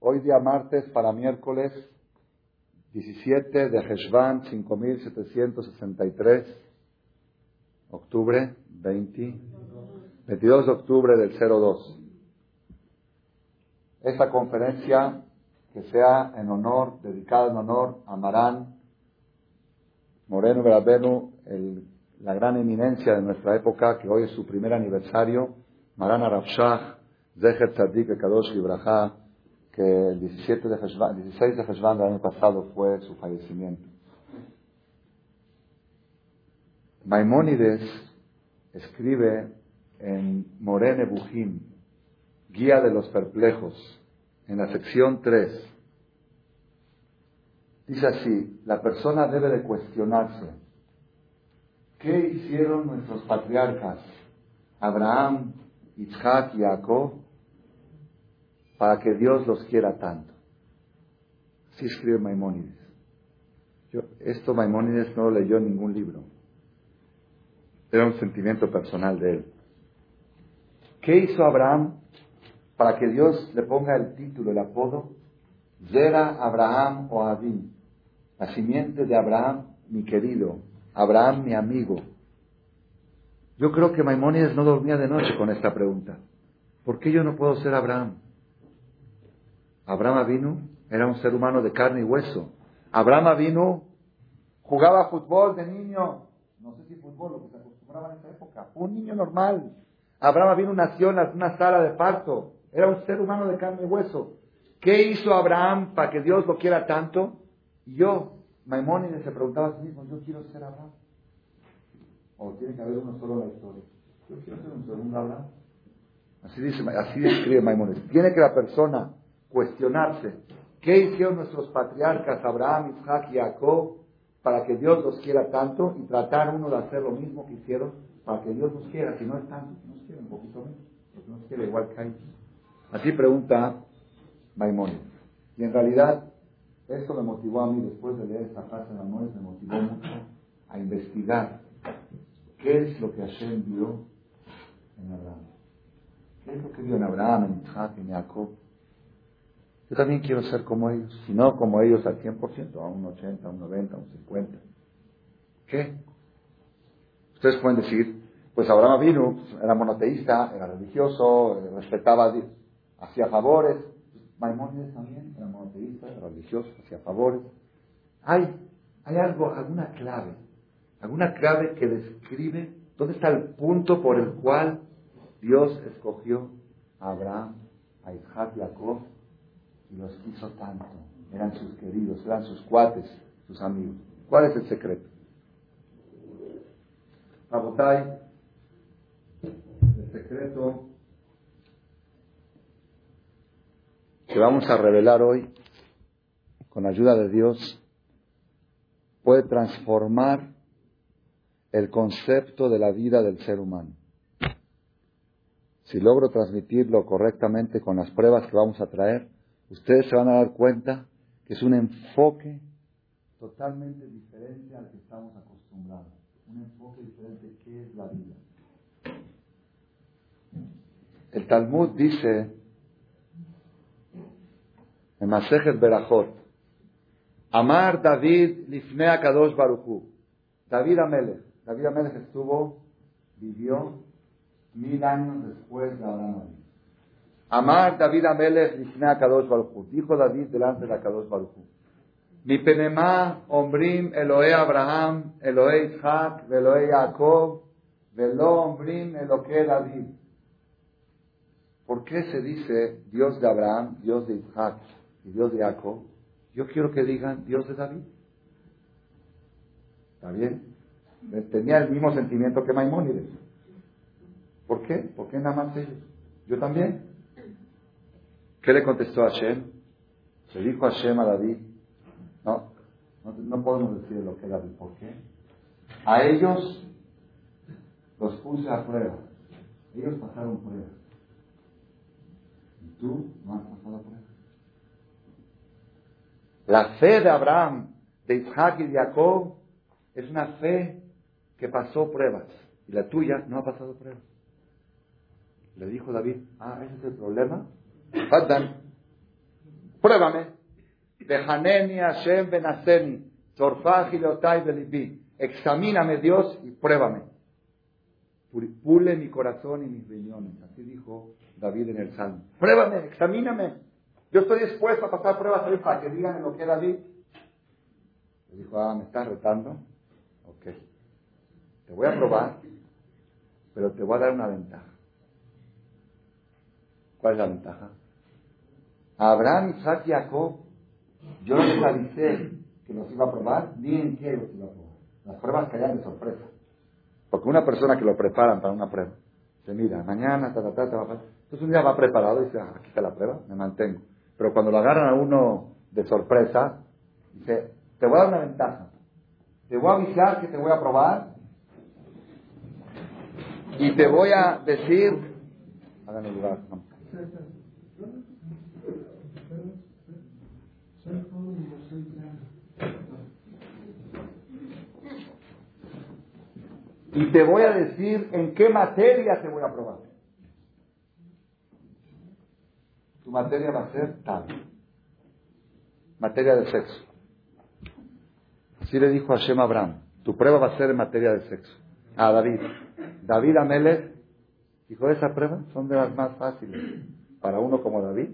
Hoy día martes para miércoles 17 de Heshvan 5763, octubre 20, 22 de octubre del 02. Esta conferencia que sea en honor, dedicada en honor a Marán Moreno Grabenu, la gran eminencia de nuestra época, que hoy es su primer aniversario, Marán Arafshah, Zeher Tzadik Kadosh Libraja, que el 17 de 16 de Heshvan del año pasado fue su fallecimiento. Maimónides escribe en Morene Bujim, Guía de los Perplejos, en la sección 3. Dice así, la persona debe de cuestionarse, ¿qué hicieron nuestros patriarcas, Abraham, Isaac y Jacob, para que Dios los quiera tanto. Así escribe Maimónides. Yo, esto Maimónides no lo leyó en ningún libro. Era un sentimiento personal de él. ¿Qué hizo Abraham para que Dios le ponga el título, el apodo? Zera Abraham o Adin. La simiente de Abraham, mi querido. Abraham, mi amigo. Yo creo que Maimónides no dormía de noche con esta pregunta. ¿Por qué yo no puedo ser Abraham? Abraham vino, era un ser humano de carne y hueso. Abraham vino, jugaba fútbol de niño, no sé si fútbol, lo que se acostumbraba en esa época, un niño normal. Abraham vino nació en una sala de parto, era un ser humano de carne y hueso. ¿Qué hizo Abraham para que Dios lo quiera tanto? Y yo, Maimónides se preguntaba a sí mismo, yo quiero ser Abraham. O tiene que haber uno solo la historia. Yo quiero ser un segundo Abraham. Así describe. Tiene que la persona cuestionarse qué hicieron nuestros patriarcas Abraham, Isaac y Jacob para que Dios los quiera tanto y tratar uno de hacer lo mismo que hicieron para que Dios los quiera. Si no es tanto, nos quiere un poquito menos, porque nos quiere igual que ellos. Así pregunta Maimónides. Y en realidad, esto me motivó a mí, después de leer esta frase de Maimónides, me motivó mucho a investigar qué es lo que Hashem vio en Abraham. ¿Qué es lo que vio en Abraham, en Isaac, en Jacob? Yo también quiero ser como ellos, si no como ellos al 100%, a un 80, a un 90, a un 50. ¿Qué? Ustedes pueden decir, pues Abraham vino, era monoteísta, era religioso, eh, respetaba a Dios, hacía favores. Maimónides también era monoteísta, era religioso, hacía favores. Hay, hay algo, alguna clave, alguna clave que describe dónde está el punto por el cual Dios escogió a Abraham, a Isaac y a Jacob y los quiso tanto. Eran sus queridos, eran sus cuates, sus amigos. ¿Cuál es el secreto? Abotay, el secreto que vamos a revelar hoy, con ayuda de Dios, puede transformar el concepto de la vida del ser humano. Si logro transmitirlo correctamente con las pruebas que vamos a traer, ustedes se van a dar cuenta que es un enfoque totalmente diferente al que estamos acostumbrados. Un enfoque diferente que es la vida. El Talmud dice en Masejet Berajot, Amar David Lifnea Kadosh Baruchu. David Amelech. David Amelech estuvo, vivió mil años después de Abraham. Amar David Amelech Lifnea Kadosh Baruchu. Dijo David delante de la Kadosh Baruchu. Mi penema ombrim Elohe Abraham, Elohe Isaac, Elohe Jacob, Velo ombrim Elohe David. ¿Por qué se dice Dios de Abraham, Dios de Isaac y Dios de Jacob? Yo quiero que digan Dios de David. ¿Está bien? Tenía el mismo sentimiento que Maimónides. ¿Por qué? ¿Por qué nada más ellos? Yo también. ¿Qué le contestó Hashem? Se dijo Hashem a David, no, no, podemos decir lo que David, ¿por qué? A ellos los puse a prueba. Ellos pasaron prueba. Y tú no has pasado prueba. La fe de Abraham, de Isaac y de Jacob es una fe que pasó pruebas. Y la tuya no ha pasado pruebas. Le dijo David, ah, ese es el problema. Pruébame. Dejaneni Hashem benaseni. Examíname Dios y pruébame. Pule mi corazón y mis riñones. Así dijo David en el Salmo. Pruébame, examíname. Yo estoy dispuesto a pasar pruebas para que digan lo que David. Le dijo, ah, ¿me estás retando? Ok. Te voy a probar, pero te voy a dar una ventaja. ¿Cuál es la ventaja? Abraham, Isaac y Jacob, yo no les avisé que los iba a probar, ni en qué los iba a probar. Las pruebas caían de sorpresa. Porque una persona que lo preparan para una prueba, se mira, mañana, ta, ta, ta, ta, va a Entonces un día va preparado y dice, ah, aquí está la prueba, me mantengo. Pero cuando lo agarran a uno de sorpresa, dice, te voy a dar una ventaja. Te voy a avisar que te voy a probar y te voy a decir, háganme lugar, Y te voy a decir en qué materia te voy a probar. Tu materia va a ser tal. Materia de sexo. Así le dijo a Shem Abraham. Tu prueba va a ser en materia de sexo. A David. David Amelech dijo, esa prueba son de las más fáciles. Para uno como David,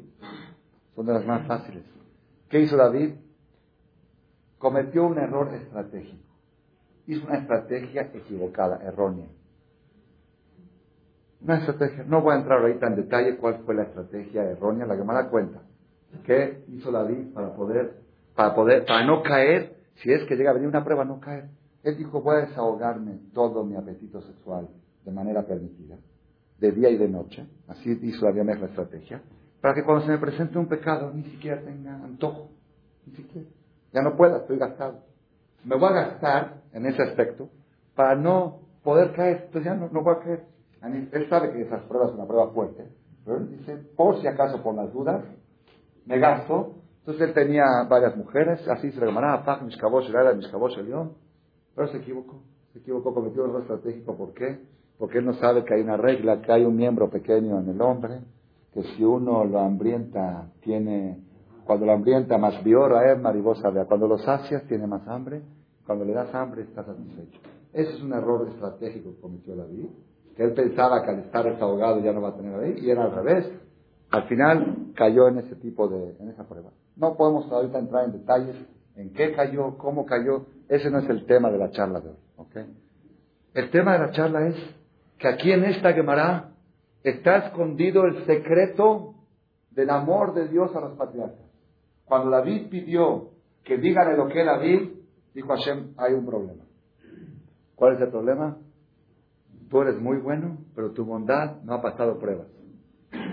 son de las más fáciles. ¿Qué hizo David? Cometió un error estratégico. Hizo una estrategia equivocada, errónea. Una estrategia, no voy a entrar ahorita en detalle cuál fue la estrategia errónea, la que me da cuenta. ¿Qué hizo David para poder, para poder, para no caer, si es que llega a venir una prueba, no caer? Él dijo, voy a desahogarme todo mi apetito sexual de manera permitida, de día y de noche. Así hizo David la estrategia para que cuando se me presente un pecado ni siquiera tenga antojo, ni siquiera. Ya no pueda, estoy gastado. Me voy a gastar en ese aspecto para no poder caer. Entonces ya no, no voy a caer. Él sabe que esas pruebas son una prueba fuerte, pero él dice, por si acaso, por las dudas, me gasto. Entonces él tenía varias mujeres, así se le llamaba Paj, Mishkabosh, Mishkabosh, León, pero se equivocó. Se equivocó, cometió un error estratégico. ¿Por qué? Porque él no sabe que hay una regla, que hay un miembro pequeño en el hombre, que si uno lo hambrienta, tiene, cuando lo hambrienta más biora es maribosa cuando lo sacias tiene más hambre, cuando le das hambre está satisfecho. Ese es un error estratégico que cometió David, que él pensaba que al estar desahogado ya no va a tener ahí, y era al revés. Al final cayó en ese tipo de, en esa prueba. No podemos ahorita entrar en detalles en qué cayó, cómo cayó, ese no es el tema de la charla de hoy. ¿okay? El tema de la charla es que aquí en esta Gemara está escondido el secreto del amor de Dios a los patriarcas. Cuando David pidió que digan lo que David, dijo Hashem, hay un problema. ¿Cuál es el problema? Tú eres muy bueno, pero tu bondad no ha pasado pruebas.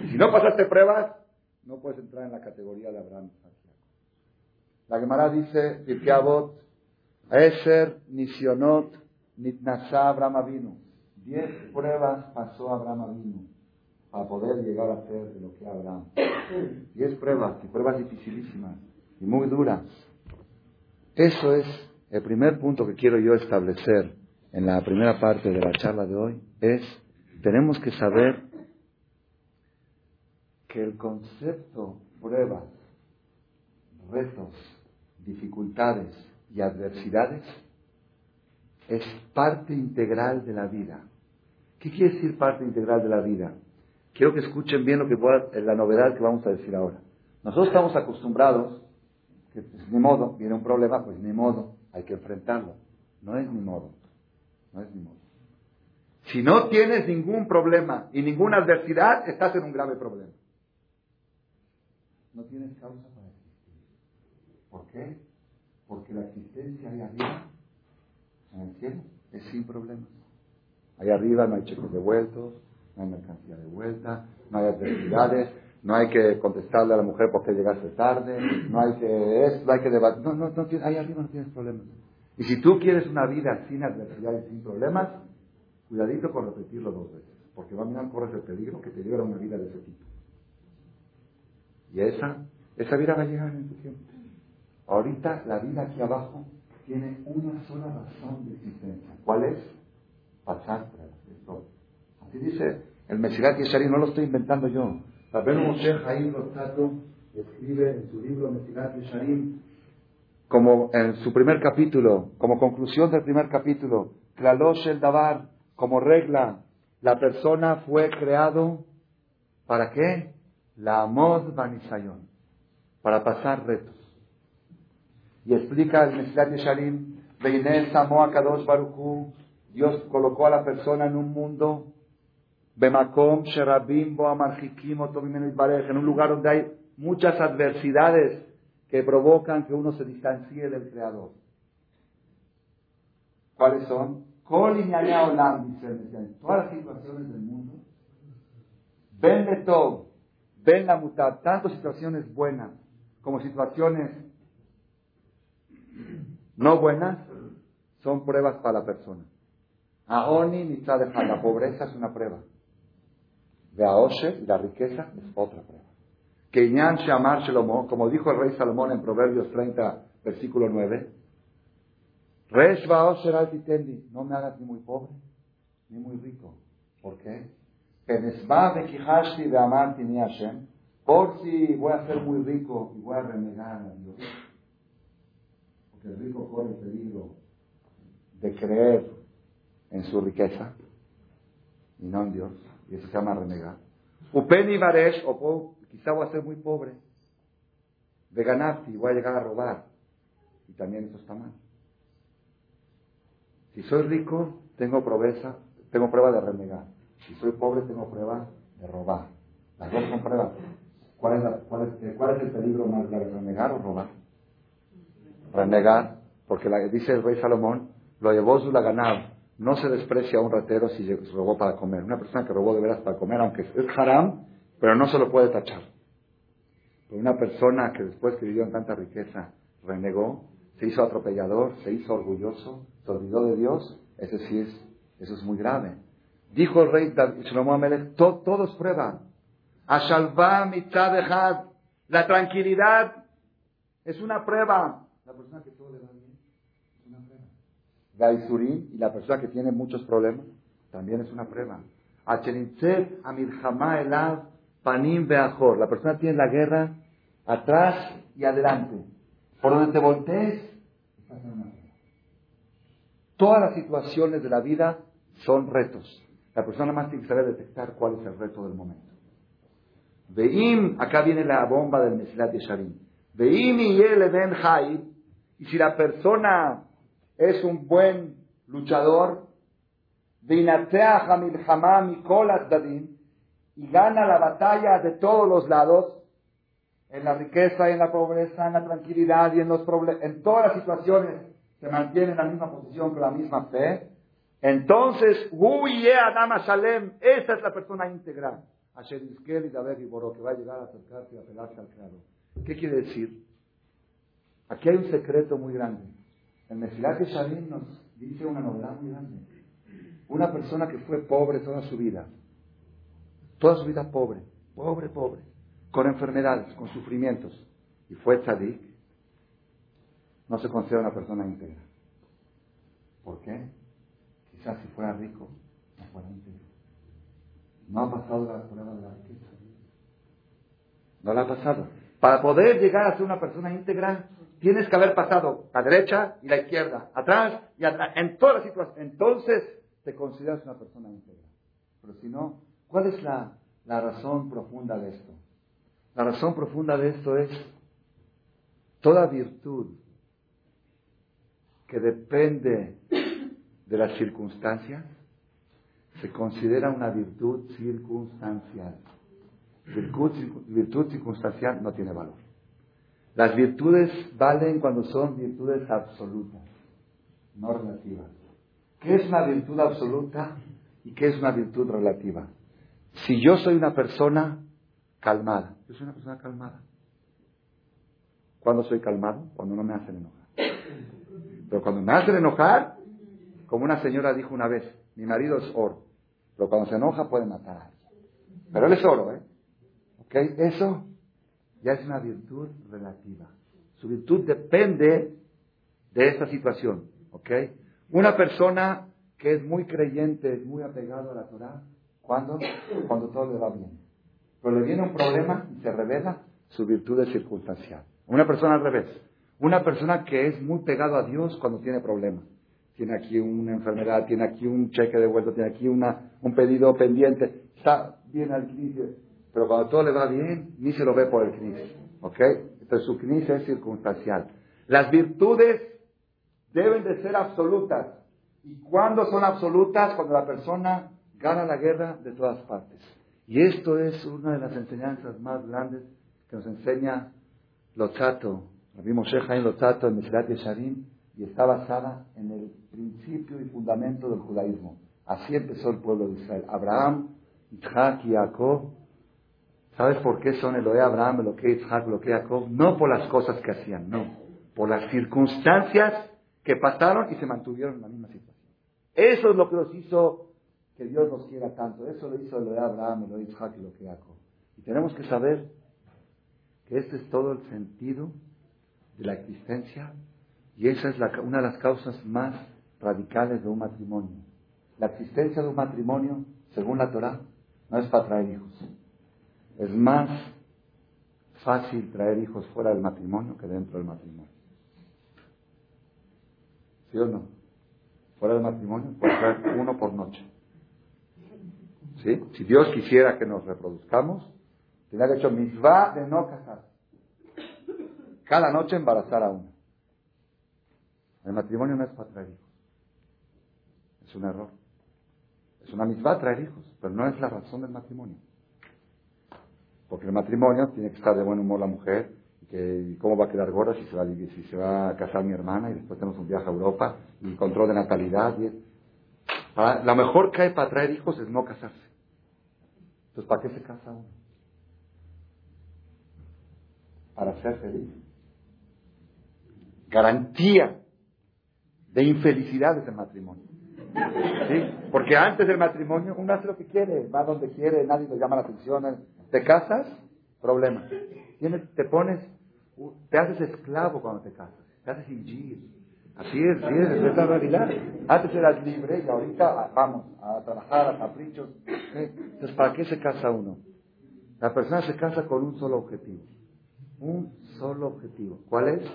Y si no pasaste pruebas, no puedes entrar en la categoría de Abraham. La Gemara dice, Pirkeabot, Eser, Nisionot, Nitnasá, Abraham vino. Diez pruebas pasó Abraham para poder llegar a ser de lo que Abraham. Diez pruebas, y pruebas dificilísimas y muy duras. Eso es el primer punto que quiero yo establecer en la primera parte de la charla de hoy, es tenemos que saber que el concepto pruebas, retos, dificultades y adversidades es parte integral de la vida. ¿Qué quiere decir parte integral de la vida? Quiero que escuchen bien lo que pueda, la novedad que vamos a decir ahora. Nosotros estamos acostumbrados, que pues, ni modo, viene un problema, pues ni modo, hay que enfrentarlo. No es ni modo, no es ni modo. Si no tienes ningún problema y ninguna adversidad, estás en un grave problema. No tienes causa para existir. ¿Por qué? Porque la existencia ahí arriba, en el cielo, es sin problemas. Ahí arriba no hay cheques devueltos, no hay mercancía de vuelta, no hay adversidades, no hay que contestarle a la mujer porque llegaste tarde, no hay que no hay que debatir, no, no, no ahí arriba no tienes problemas. Y si tú quieres una vida sin adversidades, sin problemas, cuidadito con repetirlo dos veces, porque va a mirar corres el peligro que te lleve a una vida de ese tipo. Y esa, esa vida va a llegar en tu tiempo. Ahorita la vida aquí abajo tiene una sola razón de existencia. ¿Cuál es? Así dice el Mesirat Yeshari, no lo estoy inventando yo. Rabenu Moshe Haim Rotato escribe en su libro Mesilat Yesharim, como en su primer capítulo, como conclusión del primer capítulo, Klalosh el Dabar, como regla, la persona fue creado ¿para qué? La Amod Banisayon, para pasar retos. Y explica el Mesilat Yesharim, Beinel Samo Kadosh Baruchu, Dios colocó a la persona en un mundo, Bemakom Sherabim en un lugar donde hay muchas adversidades que provocan que uno se distancie del Creador. ¿Cuáles son? Olam, dice el todas las situaciones del mundo. Ven de todo, ven la mutar, tanto situaciones buenas como situaciones no buenas, son pruebas para la persona. Aoni ni la pobreza es una prueba. De Aoshe y la riqueza es otra prueba. Iñan Shamar Shlomo, como dijo el rey Salomón en Proverbios 30, versículo 9, Resh Titendi, no me hagas ni muy pobre ni muy rico. ¿Por qué? Por si voy a ser muy rico y voy a renegar a Dios. Porque el rico corre el peligro de creer en su riqueza y no en Dios. Y eso se llama renegar. Upeni Baresh, o quizá voy a ser muy pobre. De ganarte y voy a llegar a robar. Y también eso está mal. Si soy rico, tengo proveza, tengo prueba de renegar. Si soy pobre, tengo prueba de robar. Las dos son pruebas. ¿Cuál es, es el peligro más grave, renegar o robar? Renegar, porque la, dice el rey Salomón, lo llevó su la ganado no se desprecia a un ratero si robó para comer. Una persona que robó de veras para comer, aunque es haram, pero no se lo puede tachar. Pero una persona que después que vivió en tanta riqueza renegó, se hizo atropellador, se hizo orgulloso, se olvidó de Dios, ese sí es, eso es muy grave. Dijo el rey Shlomo Amelech, todos prueban. Ashalva la tranquilidad es una prueba. La persona que todo le va bien es una prueba y la persona que tiene muchos problemas, también es una prueba. Panim La persona tiene la guerra atrás y adelante. Por donde te voltees, Todas las situaciones de la vida son retos. La persona más tiene que saber detectar cuál es el reto del momento. Veim, acá viene la bomba del Mesilat Yesharim. Veim y el Ben y si la persona es un buen luchador, y gana la batalla de todos los lados, en la riqueza y en la pobreza, en la tranquilidad y en los problemas, en todas las situaciones se mantiene en la misma posición con la misma fe, entonces, Adama Shalem, esa es la persona íntegra, que va a llegar a acercarse y a pegarse al Creador. ¿Qué quiere decir? Aquí hay un secreto muy grande. El Mesilat Shalim nos dice una novedad muy grande. Una persona que fue pobre toda su vida, toda su vida pobre, pobre, pobre, con enfermedades, con sufrimientos, y fue tzadik, no se considera una persona íntegra. ¿Por qué? Quizás si fuera rico, no fuera íntegro. No ha pasado la prueba de la riqueza. No la ha pasado. Para poder llegar a ser una persona íntegra, tienes que haber pasado la derecha y la izquierda, atrás y atrás, en todas las situaciones. Entonces te consideras una persona íntegra. Pero si no, ¿cuál es la, razón profunda de esto? La razón profunda de esto es toda virtud que depende de las circunstancias se considera una virtud circunstancial. Virtud circunstancial no tiene valor. Las virtudes valen cuando son virtudes absolutas, no relativas. ¿Qué es una virtud absoluta y qué es una virtud relativa? Si yo soy una persona calmada, yo soy una persona calmada. ¿Cuándo soy calmado? Cuando no me hacen enojar. Pero cuando me hacen enojar, como una señora dijo una vez, mi marido es oro, pero cuando se enoja puede matar a alguien. Pero él es oro, ¿eh? ¿Ok? Eso ya es una virtud relativa. Su virtud depende de esa situación. ¿Ok? Una persona que es muy creyente, es muy apegado a la Torah, ¿cuándo? Cuando todo le va bien. Pero le viene un problema y se revela, su virtud es circunstancial. Una persona al revés. Una persona que es muy pegado a Dios cuando tiene problemas. Tiene aquí una enfermedad, tiene aquí un cheque de vuelta, tiene aquí una, un pedido pendiente. Está bien al crisis. Pero cuando todo le va bien, ni se lo ve por el crisis. ¿Ok? Entonces su crisis es circunstancial. Las virtudes deben de ser absolutas. ¿Y cuándo son absolutas? Cuando la persona gana la guerra de todas partes. Y esto es una de las enseñanzas más grandes que nos enseña Lozato, Rabbi Moshe Haim Lozato en Mesirat Yesharim, y está basada en el principio y fundamento del judaísmo. Así empezó el pueblo de Israel. Abraham, Isaac y Jacob. ¿Sabes por qué son Eloé Abraham, Eloé Isaac, Eloé Jacob? No por las cosas que hacían, no. Por las circunstancias que pasaron y se mantuvieron en la misma situación. Eso es lo que los hizo que Dios nos quiera tanto. Eso lo hizo Eloé Abraham, Eloé Isaac Eloé Jacob. Y tenemos que saber que este es todo el sentido de la existencia y esa es una de las causas más radicales de un matrimonio. La existencia de un matrimonio, según la Torah, no es para traer hijos. Es más fácil traer hijos fuera del matrimonio que dentro del matrimonio. ¿Sí o no? Fuera del matrimonio puede traer uno por noche. ¿Sí? Si Dios quisiera que nos reproduzcamos, Tenía que hecho misvá de no casar. Cada noche embarazar a uno. El matrimonio no es para traer hijos. Es un error. Es una misvá traer hijos, pero no es la razón del matrimonio. Porque el matrimonio tiene que estar de buen humor la mujer, que cómo va a quedar gorda si se va, si se va a casar mi hermana y después tenemos un viaje a Europa y control de natalidad. Y la mejor que hay para traer hijos es no casarse. Entonces, ¿para qué se casa uno? para ser feliz. Garantía de infelicidad es matrimonio. Porque antes del matrimonio uno hace lo que quiere, va donde quiere, nadie le llama la atención. Te casas, problema. te pones, te haces esclavo cuando te casas, te haces ingir. Así es, sí es, es la realidad. Antes eras libre y ahorita ah, vamos a trabajar a caprichos. Entonces, ¿para qué se casa uno? La persona se casa con un solo objetivo un solo objetivo. ¿Cuál es?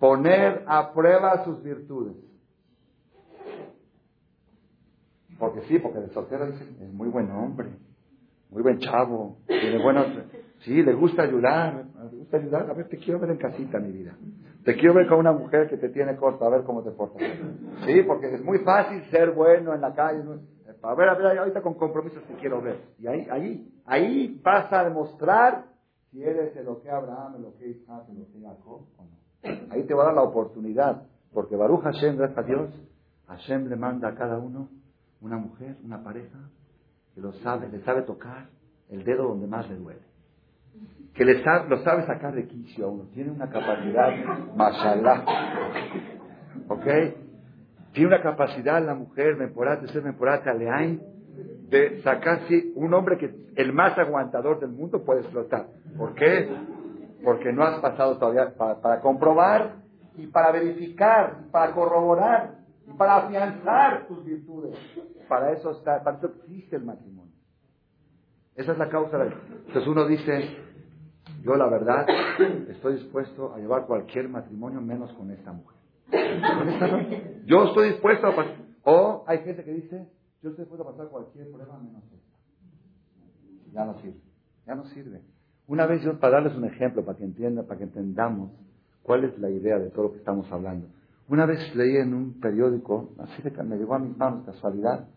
Poner a prueba sus virtudes. Porque sí, porque el soltero dice, es muy buen hombre, muy buen chavo, tiene buenos... Sí, le gusta ayudar, le gusta ayudar. A ver, te quiero ver en casita, mi vida. Te quiero ver con una mujer que te tiene corta, a ver cómo te portas. Sí, porque es muy fácil ser bueno en la calle. A ver, a ver, ahorita con compromisos te quiero ver. Y ahí, ahí, ahí pasa a demostrar si eres lo que Abraham, lo que Isaac, lo que Jacob, o no. Ahí te va a dar la oportunidad, porque Baruch Hashem, gracias a Dios, Hashem le manda a cada uno una mujer, una pareja, que lo sabe, le sabe tocar el dedo donde más le duele. Que le sabe, lo sabe sacar de quicio a uno. Tiene una capacidad, mashallah. ¿Ok? Tiene una capacidad la mujer, memporate, ser memporate, aleain, de sacarse un hombre que el más aguantador del mundo puede explotar. ¿Por qué? Porque no has pasado todavía para, comprobar y para verificar, para corroborar y para afianzar tus virtudes. Para eso está, para eso existe el matrimonio. Esa es la causa. De... Entonces uno dice, yo la verdad estoy dispuesto a llevar cualquier matrimonio menos con esta mujer. Yo estoy dispuesto a O hay gente que dice, yo estoy dispuesto a pasar cualquier prueba menos esta. Ya no sirve. Ya no sirve. Una vez yo, para darles un ejemplo, para que entiendan, para que entendamos cuál es la idea de todo lo que estamos hablando. Una vez leí en un periódico, así de, me llegó a mis manos casualidad,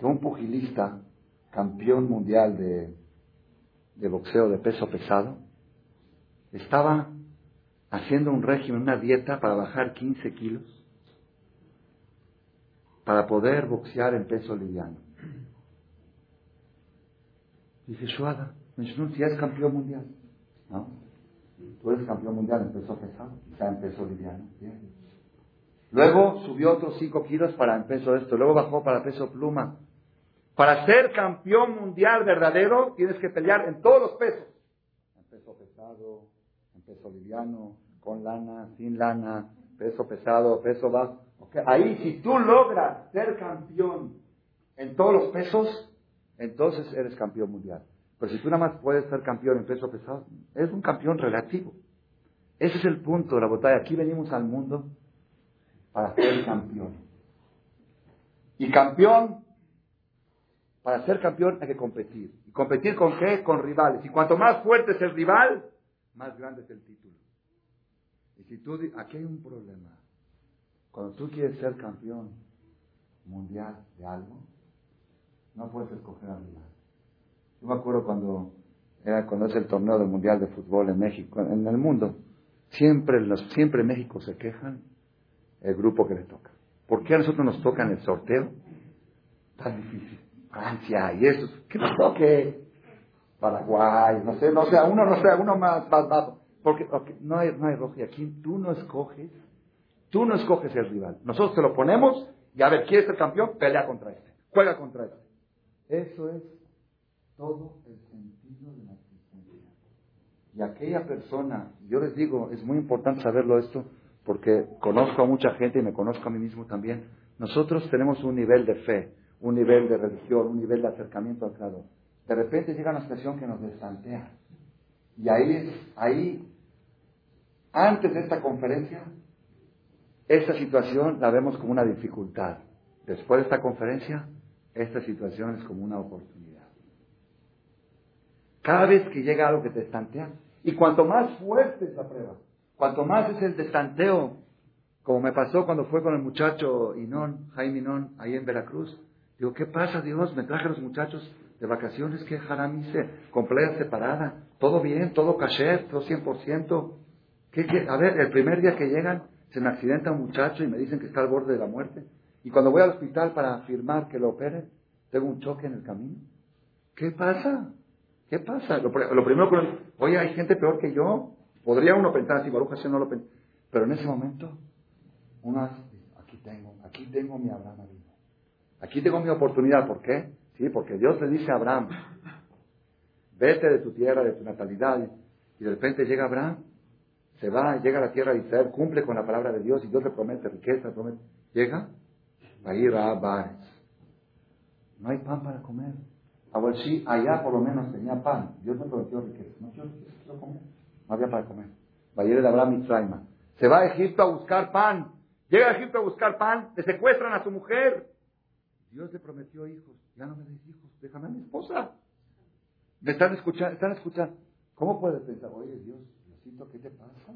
que un pugilista, campeón mundial de, de boxeo de peso pesado, estaba haciendo un régimen, una dieta para bajar 15 kilos para poder boxear en peso liviano. Dice Shuada, si es campeón mundial. ¿No? Tú eres campeón mundial en peso pesado, está en peso liviano. Luego subió otros 5 kilos para en peso esto, luego bajó para peso pluma. Para ser campeón mundial verdadero tienes que pelear en todos los pesos. En peso pesado, en peso liviano, con lana, sin lana, peso pesado, peso bajo. Ahí, si tú logras ser campeón en todos los pesos, entonces eres campeón mundial. Pero si tú nada más puedes ser campeón en peso pesado, es un campeón relativo. Ese es el punto de la batalla. Aquí venimos al mundo para ser campeón. Y campeón, para ser campeón hay que competir. ¿Y competir con qué? Con rivales. Y cuanto más fuerte es el rival, más grande es el título. Y si tú, aquí hay un problema. Cuando tú quieres ser campeón mundial de algo, no puedes escoger al rival. Yo me acuerdo cuando era cuando es el torneo del mundial de fútbol en México, en el mundo. Siempre, los, siempre México se quejan el grupo que le toca. ¿Por qué a nosotros nos toca en el sorteo? Tan difícil. Francia y eso. Que nos toque Paraguay, no sé, no sé, uno no sé, uno más, más bajo. Porque no hay, no hay rojo. Y aquí tú no escoges, tú no escoges el rival. Nosotros te lo ponemos y a ver, ¿quieres ser campeón? Pelea contra este. Juega contra este. Eso es todo el sentido de la existencia. Y aquella persona, yo les digo, es muy importante saberlo esto, porque conozco a mucha gente y me conozco a mí mismo también. Nosotros tenemos un nivel de fe, un nivel de religión, un nivel de acercamiento al Creador. De repente llega una situación que nos desantea. Y ahí, ahí, antes de esta conferencia, esta situación la vemos como una dificultad. Después de esta conferencia, esta situación es como una oportunidad. Cada vez que llega algo que te estantea, y cuanto más fuerte es la prueba, cuanto más es el destanteo, como me pasó cuando fue con el muchacho Inón, Jaime Inón, ahí en Veracruz. Digo, ¿qué pasa, Dios? Me traje a los muchachos de vacaciones, ¿qué haram hice? Con separada, todo bien, todo caché, todo 100%. ¿Qué, qué? A ver, el primer día que llegan, se me accidenta un muchacho y me dicen que está al borde de la muerte. Y cuando voy al hospital para afirmar que lo operen, tengo un choque en el camino. ¿Qué pasa? ¿Qué pasa? Lo, primero que... Oye, hay gente peor que yo. Podría uno pensar así, Baruch no lo pensé. Pero en ese momento, uno aquí tengo, aquí tengo mi Abraham Aquí tengo mi oportunidad. ¿Por qué? Sí, porque Dios le dice a Abraham, vete de tu tierra, de tu natalidad. Y de repente llega Abraham, se va, llega a la tierra de Israel, cumple con la palabra de Dios y Dios le promete riqueza, promete. Llega, va a ir a bares. No hay pan para comer. A ver, sí, allá por lo menos tenía pan. Dios me prometió riqueza. No, yo comer. No había para comer. Va a ir de Abraham. Se va a Egipto a buscar pan. Llega a Egipto a buscar pan. Le secuestran a su mujer. Dios le prometió hijos. Ya no me des hijos. Déjame a mi esposa. Me están escuchando. Están escuchando. ¿Cómo puedes pensar? Oye, Dios, Diosito, ¿qué te pasa?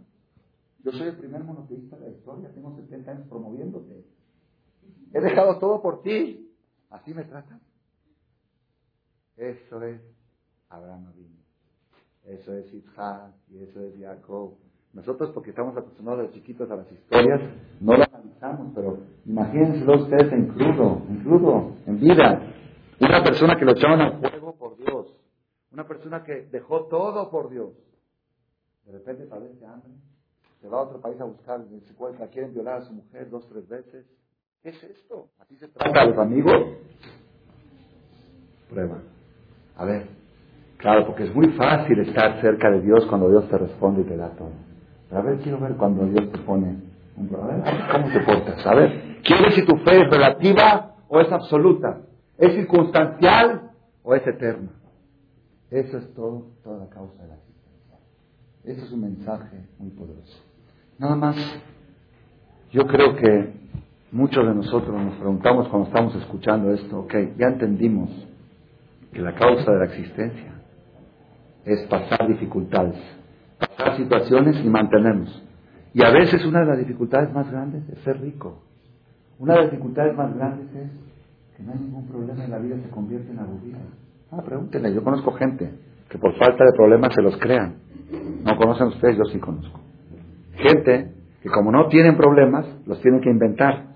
Yo soy el primer monoteísta de la historia. Tengo 70 años promoviéndote. He dejado todo por ti. ¿Así me tratan? Eso es Abraham. Eso es Isaac y eso es Jacob. Nosotros, porque estamos acostumbrados de chiquitos a las historias, no las analizamos, pero imagínenselo ustedes en crudo, en crudo, en vida. Una persona que lo echaban al fuego por Dios. Una persona que dejó todo por Dios. De repente padece hambre. Se va a otro país a buscar, se cuenta, quieren violar a su mujer dos, tres veces. ¿Qué es esto? ¿Así se trata a los amigos? Prueba. A ver, claro, porque es muy fácil estar cerca de Dios cuando Dios te responde y te da todo. A ver, quiero ver cuando Dios te pone. A ver, ¿cómo te portas? A ver, quiero si tu fe es relativa o es absoluta. ¿Es circunstancial o es eterna? Eso es todo, toda la causa de la existencia. Ese es un mensaje muy poderoso. Nada más, yo creo que muchos de nosotros nos preguntamos cuando estamos escuchando esto, ok, ya entendimos que la causa de la existencia es pasar dificultades, pasar situaciones y mantenernos. Y a veces una de las dificultades más grandes es ser rico. Una de las dificultades más grandes es que no hay ningún problema en la vida se convierte en aburrida. Ah, pregúntenle, yo conozco gente que por falta de problemas se los crean. No conocen ustedes, yo sí conozco. Gente que como no tienen problemas, los tienen que inventar.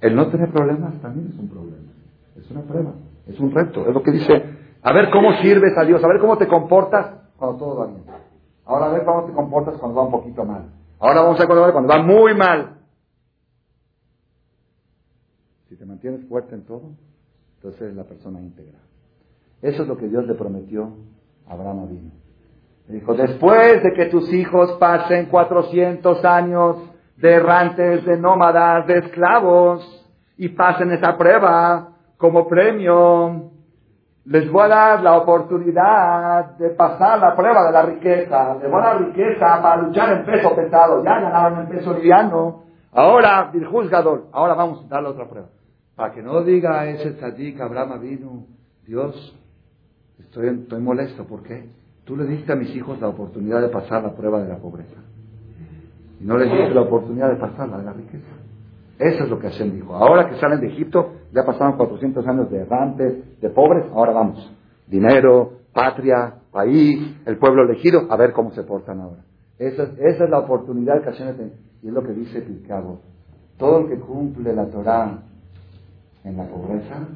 El no tener problemas también es un problema. Es una prueba, es un reto. Es lo que dice, a ver cómo sirves a Dios, a ver cómo te comportas cuando todo va bien. Ahora a ver cómo te comportas cuando va un poquito mal. Ahora vamos a ver cuando va muy mal. Si te mantienes fuerte en todo, entonces eres la persona íntegra. Eso es lo que Dios le prometió a Abraham Avino. Le dijo, después de que tus hijos pasen 400 años de errantes, de nómadas, de esclavos, y pasen esa prueba, como premio, les voy a dar la oportunidad de pasar la prueba de la riqueza. Les voy a dar riqueza para luchar en peso pesado. Ya ganaron en peso liviano. Ahora, juzgador, ahora vamos a darle otra prueba. Para que no diga ese tzadik, Abraham vino, Dios, estoy, estoy molesto. ¿Por qué? Tú le diste a mis hijos la oportunidad de pasar la prueba de la pobreza. Y no les diste la oportunidad de pasar la de la riqueza. Eso es lo que Hashem dijo. Ahora que salen de Egipto, ya pasaron 400 años de errantes, de pobres, ahora vamos. Dinero, patria, país, el pueblo elegido, a ver cómo se portan ahora. Esa, esa es la oportunidad que Hashem tiene. Y es lo que dice Pircabo. Todo el que cumple la Torah en la pobreza,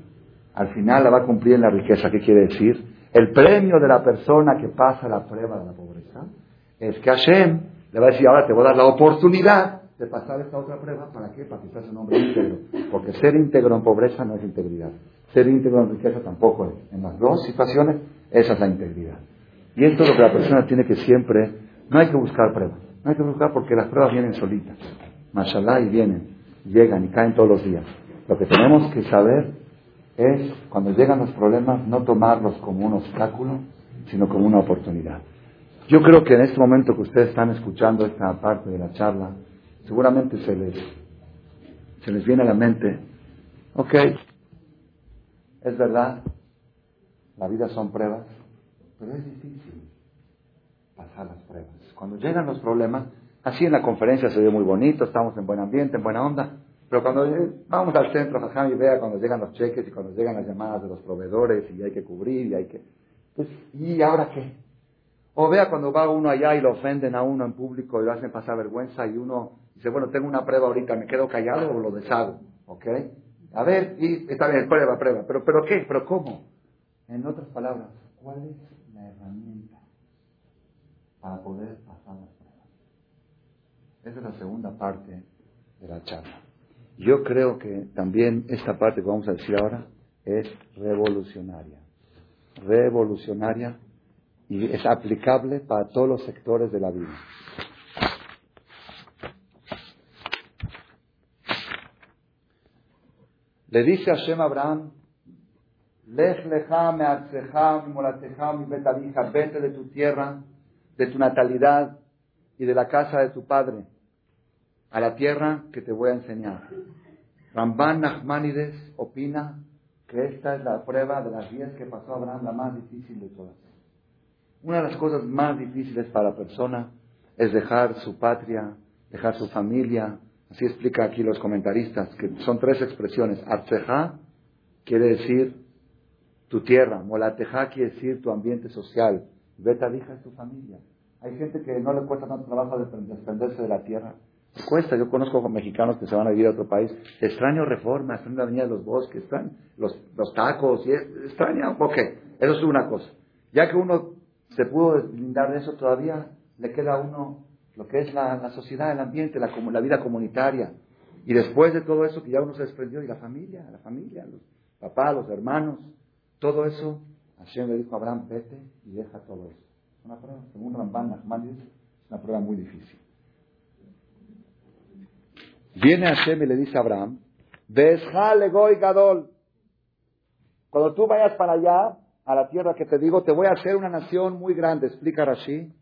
al final la va a cumplir en la riqueza. ¿Qué quiere decir? El premio de la persona que pasa la prueba de la pobreza es que Hashem le va a decir, ahora te voy a dar la oportunidad de pasar esta otra prueba. ¿Para qué? Para que seas un hombre íntegro. Porque ser íntegro en pobreza no es integridad. Ser íntegro en riqueza tampoco es. En las dos situaciones, esa es la integridad. Y esto es lo que la persona tiene que siempre, no hay que buscar pruebas. No hay que buscar porque las pruebas vienen solitas. Mashallah y vienen, llegan y caen todos los días. Lo que tenemos que saber es, cuando llegan los problemas, no tomarlos como un obstáculo, sino como una oportunidad. Yo creo que en este momento que ustedes están escuchando esta parte de la charla, seguramente se les, se les viene a la mente, ok, es verdad, la vida son pruebas, pero es difícil pasar las pruebas. Cuando llegan los problemas, así en la conferencia se ve muy bonito, estamos en buen ambiente, en buena onda, pero cuando vamos al centro, y vea cuando llegan los cheques y cuando llegan las llamadas de los proveedores y hay que cubrir y hay que... Pues, ¿y ahora qué? O vea cuando va uno allá y lo ofenden a uno en público y lo hacen pasar vergüenza y uno dice, bueno, tengo una prueba ahorita, ¿me quedo callado o lo deshago? ¿Ok? A ver, y está bien, prueba, prueba. ¿Pero, pero qué? ¿Pero cómo? En otras palabras, ¿cuál es la herramienta para poder pasar las pruebas? Esa es la segunda parte de la charla. Yo creo que también esta parte que vamos a decir ahora es revolucionaria. Revolucionaria y es aplicable para todos los sectores de la vida. Le dice a Hashem Abraham, Lech lecha mi molateja mi betabija, vete de tu tierra, de tu natalidad y de la casa de tu padre, a la tierra que te voy a enseñar. Ramban Nachmanides opina que esta es la prueba de las diez que pasó Abraham, la más difícil de todas. Una de las cosas más difíciles para la persona es dejar su patria, dejar su familia. Así explica aquí los comentaristas, que son tres expresiones. Artseja quiere decir tu tierra, Molateja quiere decir tu ambiente social, Betadija es tu familia. Hay gente que no le cuesta tanto trabajo desprenderse de la tierra. cuesta, yo conozco mexicanos que se van a vivir a otro país. Extraño reforma, extraño la avenida de los bosques, extraño los, los tacos, y extraña, ok, eso es una cosa. Ya que uno se pudo deslindar de eso, todavía le queda a uno lo que es la, sociedad, el ambiente, la, vida comunitaria. Y después de todo eso, que ya uno se desprendió, y la familia, la familia, los papás, los hermanos, todo eso, Hashem le dijo a Abraham, vete y deja todo eso. Una prueba, según Ramban Nachmanides, es una prueba muy difícil. Viene Hashem y le dice a Abraham, goy Gadol. Cuando tú vayas para allá, a la tierra que te digo, te voy a hacer una nación muy grande. Explica Rashi.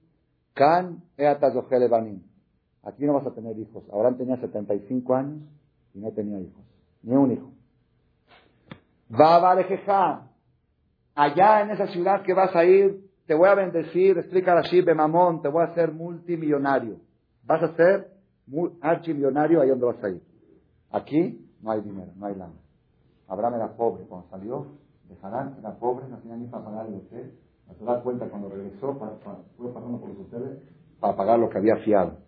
Kan Aquí no vas a tener hijos. Abraham tenía 75 años y no tenía hijos. Ni un hijo. Babarejeja. Allá en esa ciudad que vas a ir, te voy a bendecir. Explica Rashi, Bemamón, te voy a hacer multimillonario. Vas a ser archimillonario ahí donde vas a ir. Aquí no hay dinero, no hay lana. Abraham era pobre cuando salió de Harán, era pobre, no tenía ni para pagar el hotel. Se da cuenta cuando regresó, para, fue pasando por los hoteles para pagar lo que había fiado.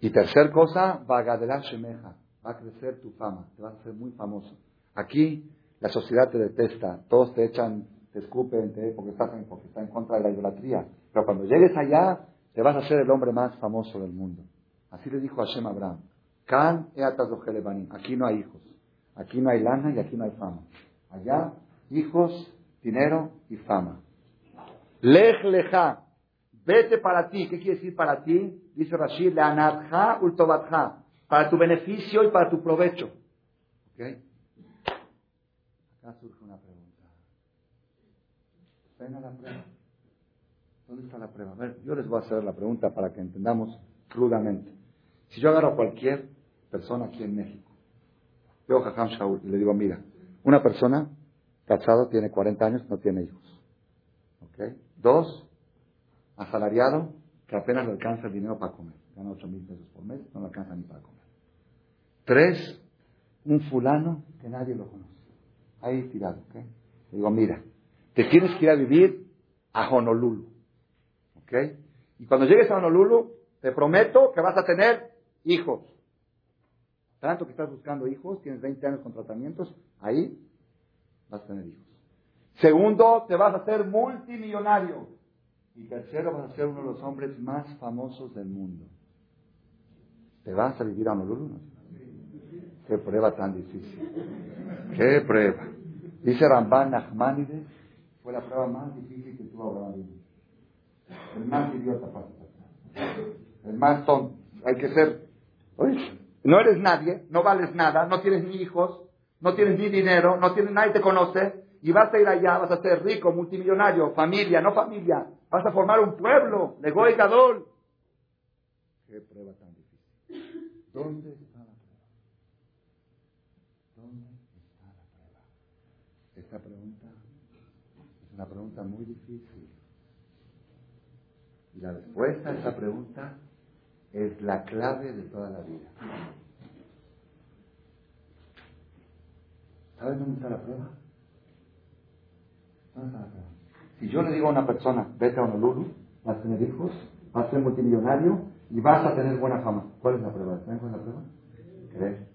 Y tercer cosa, Bagadelá Shemeja, va a crecer tu fama, te vas a ser muy famoso. Aquí la sociedad te detesta, todos te echan, te escupen, te, porque, estás en, porque está en contra de la idolatría. Pero cuando llegues allá, te vas a ser el hombre más famoso del mundo. Así le dijo Hashem Abraham. Kan Aquí no hay hijos. Aquí no hay lana y aquí no hay fama. Allá, hijos, dinero y fama. Lej leja. Vete para ti. ¿Qué quiere decir para ti? Dice Rashid, leanatja ultobatja. Para tu beneficio y para tu provecho. ¿Ok? Acá surge una pregunta. la? ¿Dónde está la prueba? A ver, yo les voy a hacer la pregunta para que entendamos crudamente. Si yo agarro a cualquier persona aquí en México, veo a Jajam Shaul y le digo, mira, una persona casado tiene 40 años, no tiene hijos. ¿Ok? Dos, asalariado, que apenas le alcanza el dinero para comer. Gana 8 mil pesos por mes, no le alcanza ni para comer. Tres, un fulano que nadie lo conoce. Ahí tirado, ¿ok? Le digo, mira, te tienes que ir a vivir a Honolulu. ¿Ok? Y cuando llegues a Honolulu, te prometo que vas a tener hijos. Tanto que estás buscando hijos, tienes 20 años con tratamientos, ahí vas a tener hijos. Segundo, te vas a hacer multimillonario. Y tercero, vas a ser uno de los hombres más famosos del mundo. ¿Te vas a vivir a Honolulu? Qué prueba tan difícil. Qué prueba. Dice Ramban Nachmanides, fue la prueba más difícil que tuvo Abraham. El más idiota para El más tonto. Hay que ser. Oye, no eres nadie, no vales nada, no tienes ni hijos, no tienes ni dinero, no tienes, nadie te conoce, y vas a ir allá, vas a ser rico, multimillonario, familia, no familia, vas a formar un pueblo, de y Gadol. Qué prueba tan difícil. ¿Dónde está la prueba? ¿Dónde está la prueba? Esta pregunta es una pregunta muy difícil. Y la respuesta a esa pregunta es la clave de toda la vida. ¿Sabes dónde está la prueba? ¿Dónde está la prueba? Si yo le digo a una persona, vete a Honolulu, vas a tener hijos, vas a ser multimillonario y vas a tener buena fama. ¿Cuál es la prueba? ¿Saben cuál es la prueba? Creer.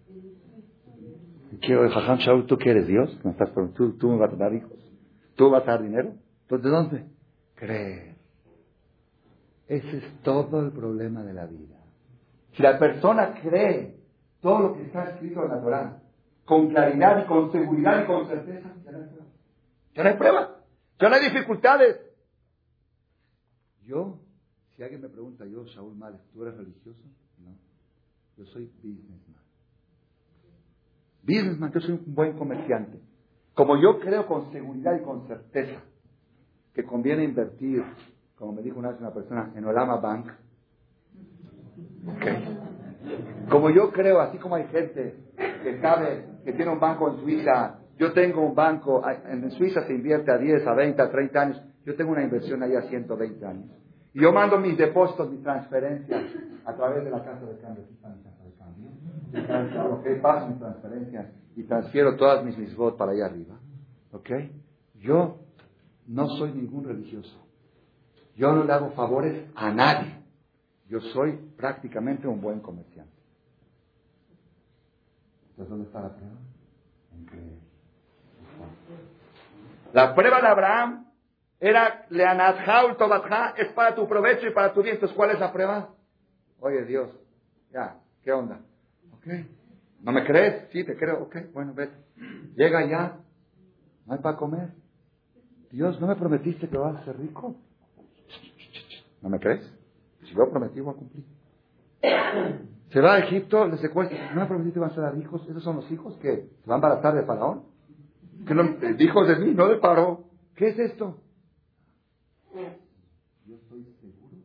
Shaul, ¿tú quieres Dios? ¿Me estás ¿Tú, ¿Tú me vas a dar hijos? ¿Tú vas a dar dinero? Entonces, ¿de dónde? Creer. Ese es todo el problema de la vida. Si la persona cree todo lo que está escrito en la Torah, con claridad y con seguridad y con certeza, ya no hay prueba. Ya no hay prueba. Ya no hay dificultades. Yo, si alguien me pregunta, yo, Saúl Males, ¿tú eres religioso? No. Yo soy businessman. Businessman, yo soy un buen comerciante. Como yo creo con seguridad y con certeza que conviene invertir como me dijo una vez una persona, en Olama Bank. Como yo creo, así como hay gente que sabe que tiene un banco en Suiza, yo tengo un banco, en Suiza se invierte a 10, a 20, a 30 años, yo tengo una inversión ahí a 120 años. Y yo mando mis depósitos, mis transferencias a través de la casa de cambio. Aquí está mi casa de cambio. Ok, paso mis transferencias y transfiero todas mis misbot para allá arriba. ¿Ok? Yo no soy ningún religioso. Yo no le hago favores a nadie. Yo soy prácticamente un buen comerciante. Entonces, ¿dónde está la prueba? La prueba de Abraham era Leanadjaul Tobatja, es para tu provecho y para tu bien. Entonces, ¿cuál es la prueba? Oye, Dios, ya, ¿qué onda? ¿Ok? ¿No me crees? Sí, te creo. Ok, bueno, vete. Llega ya, no hay para comer. Dios, ¿no me prometiste que vas a ser rico? ¿No me crees? Si yo prometí, voy a cumplir. Se va a Egipto, le secuestra. ¿No me prometiste van a ser hijos? ¿Esos son los hijos que se van a embaratar de Faraón? ¿Que no, eh, hijos de mí, no de Faraón? ¿Qué es esto? Yo estoy seguro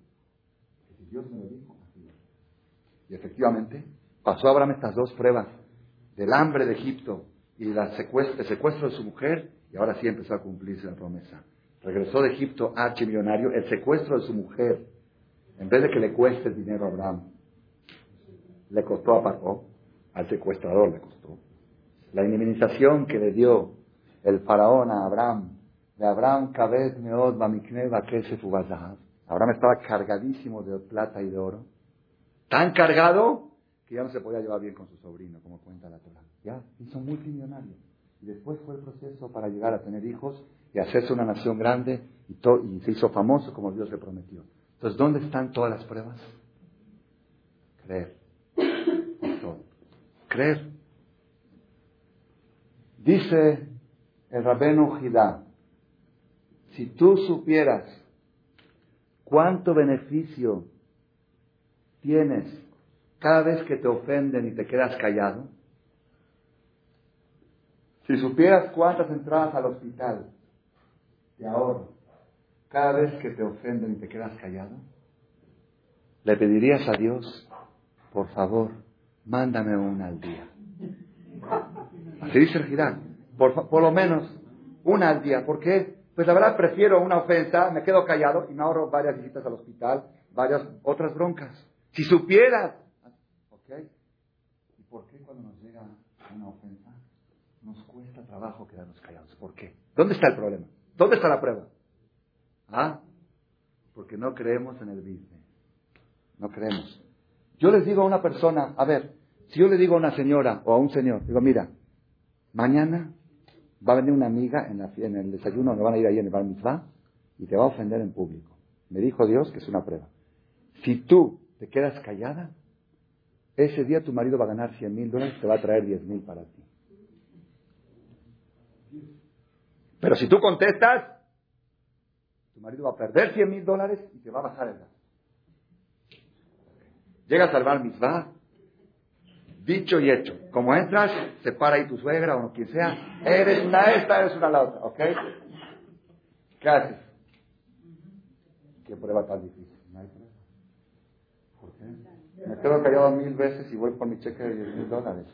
que si Dios me lo dijo, así Y efectivamente, pasó Abraham estas dos pruebas del hambre de Egipto y la secuestro, el secuestro de su mujer, y ahora sí empezó a cumplirse la promesa. Regresó de Egipto archimillonario, el secuestro de su mujer, en vez de que le cueste el dinero a Abraham, le costó a Paró, al secuestrador le costó. La indemnización que le dio el faraón a Abraham, de Abraham Kabed Meod Abraham estaba cargadísimo de plata y de oro, tan cargado que ya no se podía llevar bien con su sobrino, como cuenta la Torah. Ya, hizo multimillonario. Y después fue el proceso para llegar a tener hijos y hacerse una nación grande y, y se hizo famoso como Dios le prometió. Entonces, ¿dónde están todas las pruebas? Creer. Creer. Dice el rabeno Jidá, si tú supieras cuánto beneficio tienes cada vez que te ofenden y te quedas callado, si supieras cuántas entradas al hospital te ahorro cada vez que te ofenden y te quedas callado, le pedirías a Dios, por favor, mándame una al día. Así dice el Girán. Por, por lo menos una al día. ¿Por qué? Pues la verdad prefiero una ofensa, me quedo callado y me ahorro varias visitas al hospital, varias otras broncas. Si supieras. ¿Ok? ¿Y por qué cuando nos llega una ofensa nos cuesta trabajo quedarnos callados? ¿Por qué? ¿Dónde está el problema? ¿Dónde está la prueba? ¿Ah? Porque no creemos en el business. No creemos. Yo les digo a una persona, a ver, si yo le digo a una señora o a un señor, digo, mira, mañana va a venir una amiga en, el desayuno, me van a ir ahí en el bar mitzvah y te va a ofender en público. Me dijo Dios que es una prueba. Si tú te quedas callada, ese día tu marido va a ganar 100 mil dólares, te va a traer 10 mil para ti. Pero si tú contestas, tu marido va a perder 100 mil dólares y te va a bajar el gas. Llegas al bar mitzvah, dicho y hecho. Como entras, se para ahí tu suegra o quien sea. Eres una esta, eres una la otra, ¿ok? ¿Qué haces? ¿Qué prueba tan difícil? No hay prueba. ¿Por qué? Me quedo callado mil veces y voy por mi cheque de 10 mil dólares.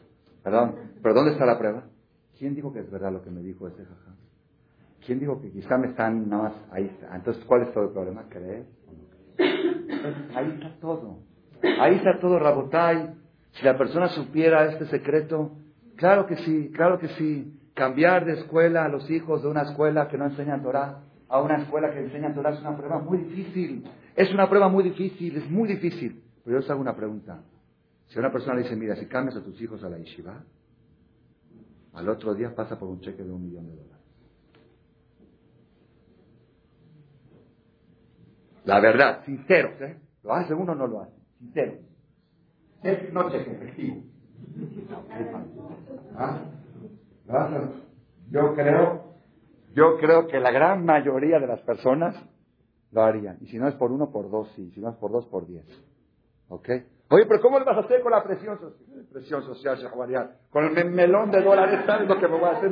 Perdón, pero ¿dónde está la prueba? ¿Quién dijo que es verdad lo que me dijo ese jajá? ¿Quién dijo que quizá me están nada más ahí? Está. Entonces, ¿cuál es todo el problema? ¿Creer o no? Ahí está todo. Ahí está todo, Rabotai. Si la persona supiera este secreto, claro que sí, claro que sí. Cambiar de escuela a los hijos de una escuela que no enseña Torah a una escuela que enseña Torah es una prueba muy difícil. Es una prueba muy difícil, es muy difícil. Pero yo os hago una pregunta. Si una persona le dice, mira, si cambias a tus hijos a la yeshiva, al otro día pasa por un cheque de un millón de dólares. La verdad, sincero, ¿eh? ¿Lo hace uno o no lo hace? Sincero. No cheque efectivo. ¿Ah? Yo creo, yo creo que la gran mayoría de las personas lo harían. Y si no es por uno, por dos, sí. Si no es por dos, por diez. ¿Ok? Oye, pero ¿cómo le vas a hacer con la presión social? Presión social, Con el melón de dólares, ¿sabes lo que me voy a hacer?